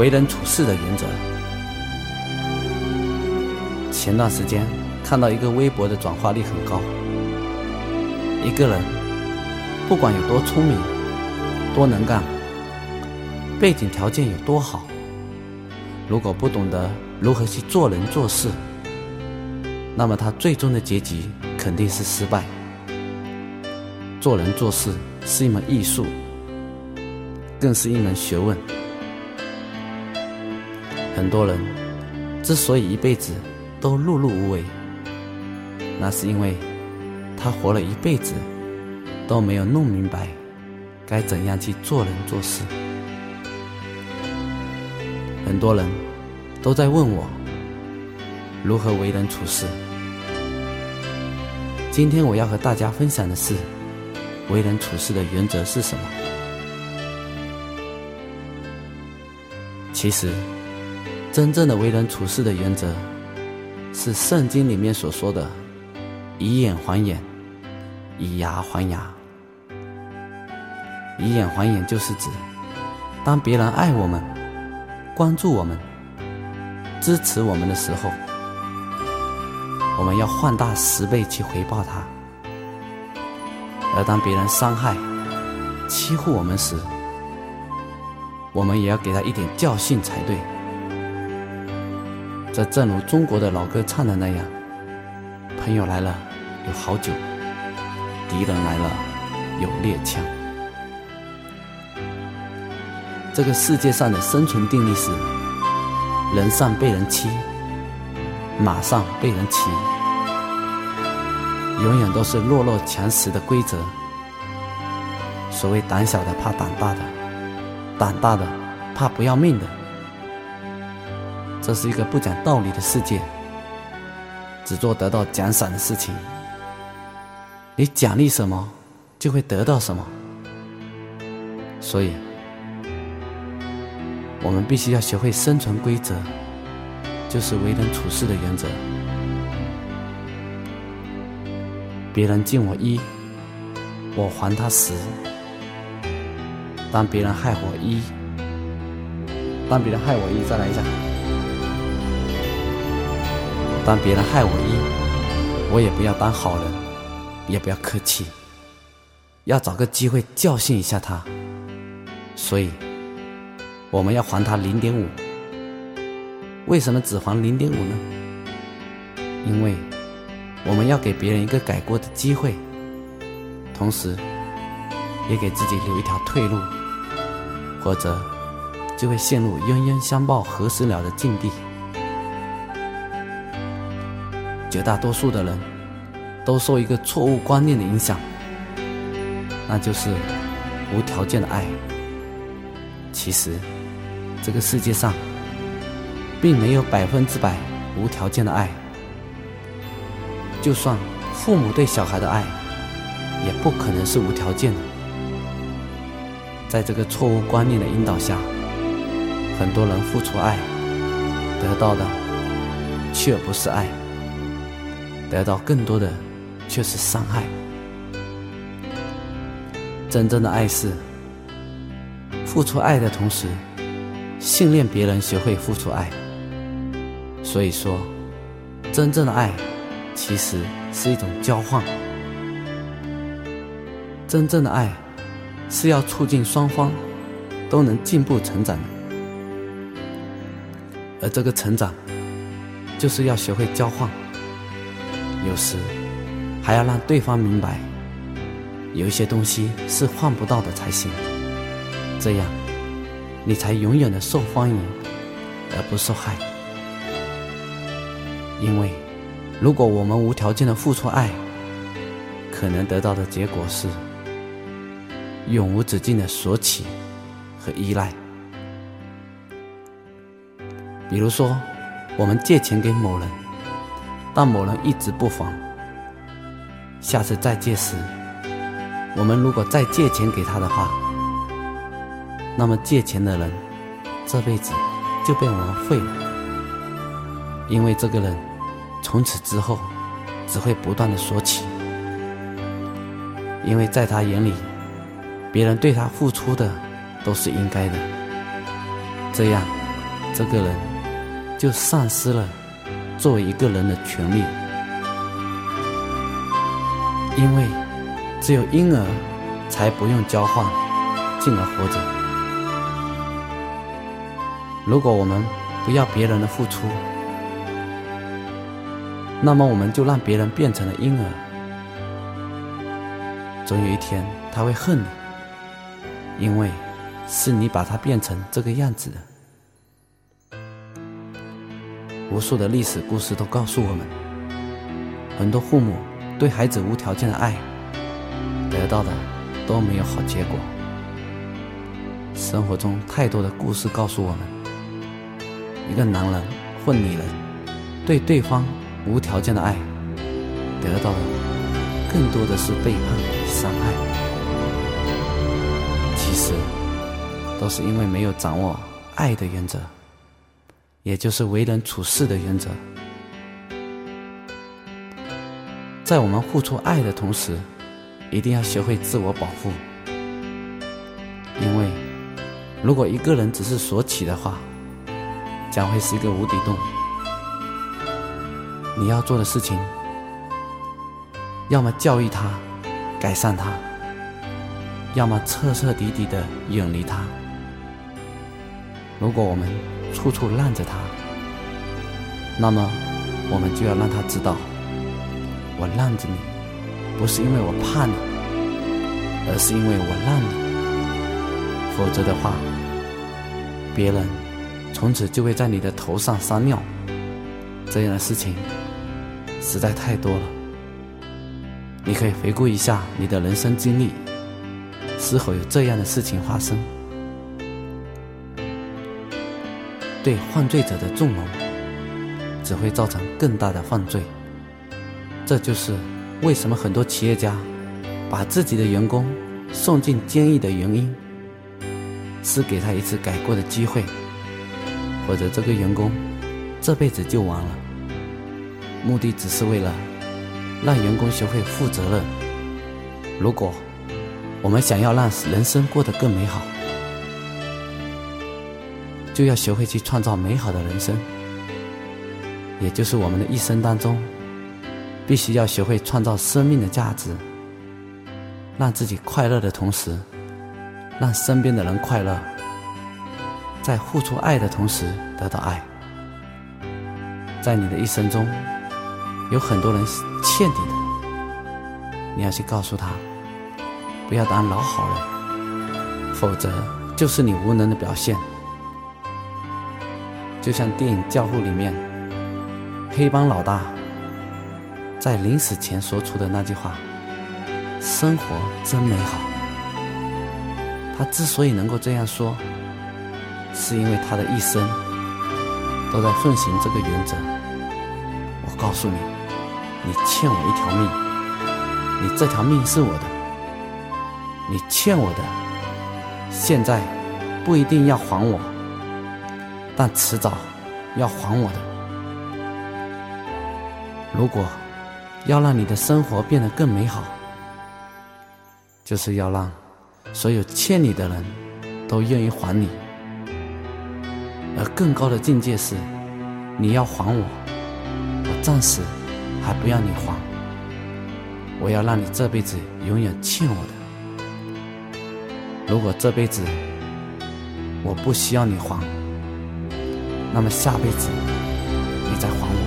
为人处事的原则。前段时间看到一个微博的转化率很高。一个人不管有多聪明、多能干，背景条件有多好，如果不懂得如何去做人做事，那么他最终的结局肯定是失败。做人做事是一门艺术，更是一门学问。很多人之所以一辈子都碌碌无为，那是因为他活了一辈子都没有弄明白该怎样去做人做事。很多人都在问我如何为人处事。今天我要和大家分享的是为人处事的原则是什么？其实。真正的为人处事的原则，是圣经里面所说的“以眼还眼，以牙还牙”。以眼还眼就是指，当别人爱我们、关注我们、支持我们的时候，我们要换大十倍去回报他；而当别人伤害、欺负我们时，我们也要给他一点教训才对。这正如中国的老歌唱的那样：“朋友来了有好酒，敌人来了有猎枪。”这个世界上的生存定律是：人上被人欺，马上被人骑，永远都是弱肉强食的规则。所谓胆小的怕胆大的，胆大的怕不要命的。这是一个不讲道理的世界，只做得到奖赏的事情。你奖励什么，就会得到什么。所以，我们必须要学会生存规则，就是为人处事的原则。别人敬我一，我还他十；当别人害我一，当别人害我一，再来一下。当别人害我一，我也不要当好人，也不要客气，要找个机会教训一下他。所以，我们要还他零点五。为什么只还零点五呢？因为我们要给别人一个改过的机会，同时，也给自己留一条退路，或者就会陷入冤冤相报何时了的境地。绝大多数的人都受一个错误观念的影响，那就是无条件的爱。其实，这个世界上并没有百分之百无条件的爱。就算父母对小孩的爱，也不可能是无条件的。在这个错误观念的引导下，很多人付出爱，得到的却不是爱。得到更多的却是伤害。真正的爱是付出爱的同时，训练别人学会付出爱。所以说，真正的爱其实是一种交换。真正的爱是要促进双方都能进步成长的，而这个成长就是要学会交换。有时还要让对方明白，有一些东西是换不到的才行。这样，你才永远的受欢迎而不受害。因为，如果我们无条件的付出爱，可能得到的结果是永无止境的索取和依赖。比如说，我们借钱给某人。但某人一直不还，下次再借时，我们如果再借钱给他的话，那么借钱的人这辈子就被我们废了，因为这个人从此之后只会不断的索取，因为在他眼里，别人对他付出的都是应该的，这样这个人就丧失了作为一个人的权利，因为只有婴儿才不用交换，进而活着。如果我们不要别人的付出，那么我们就让别人变成了婴儿。总有一天他会恨你，因为是你把他变成这个样子的。无数的历史故事都告诉我们，很多父母对孩子无条件的爱，得到的都没有好结果。生活中太多的故事告诉我们。一个男人或女人对对方无条件的爱，得到的更多的是背叛与伤害。其实，都是因为没有掌握爱的原则，也就是为人处事的原则。在我们付出爱的同时，一定要学会自我保护。因为，如果一个人只是索取的话，将会是一个无底洞。你要做的事情，要么教育他、改善他，要么彻彻底底的远离他。如果我们处处让着他，那么我们就要让他知道，我让着你，不是因为我怕你，而是因为我让你。否则的话，别人。从此就会在你的头上撒尿，这样的事情实在太多了。你可以回顾一下你的人生经历，是否有这样的事情发生？对犯罪者的纵容，只会造成更大的犯罪。这就是为什么很多企业家把自己的员工送进监狱的原因，是给他一次改过的机会。或者这个员工这辈子就完了，目的只是为了让员工学会负责任。如果我们想要让人生过得更美好，就要学会去创造美好的人生，也就是我们的一生当中，必须要学会创造生命的价值，让自己快乐的同时，让身边的人快乐。在付出爱的同时得到爱，在你的一生中，有很多人欠你的，你要去告诉他，不要当老好人，否则就是你无能的表现。就像电影《教父》里面，黑帮老大在临死前说出的那句话：“生活真美好。”他之所以能够这样说。是因为他的一生都在奉行这个原则。我告诉你，你欠我一条命，你这条命是我的，你欠我的，现在不一定要还我，但迟早要还我的。如果要让你的生活变得更美好，就是要让所有欠你的人都愿意还你。而更高的境界是，你要还我，我暂时还不要你还，我要让你这辈子永远欠我的。如果这辈子我不需要你还，那么下辈子你再还我。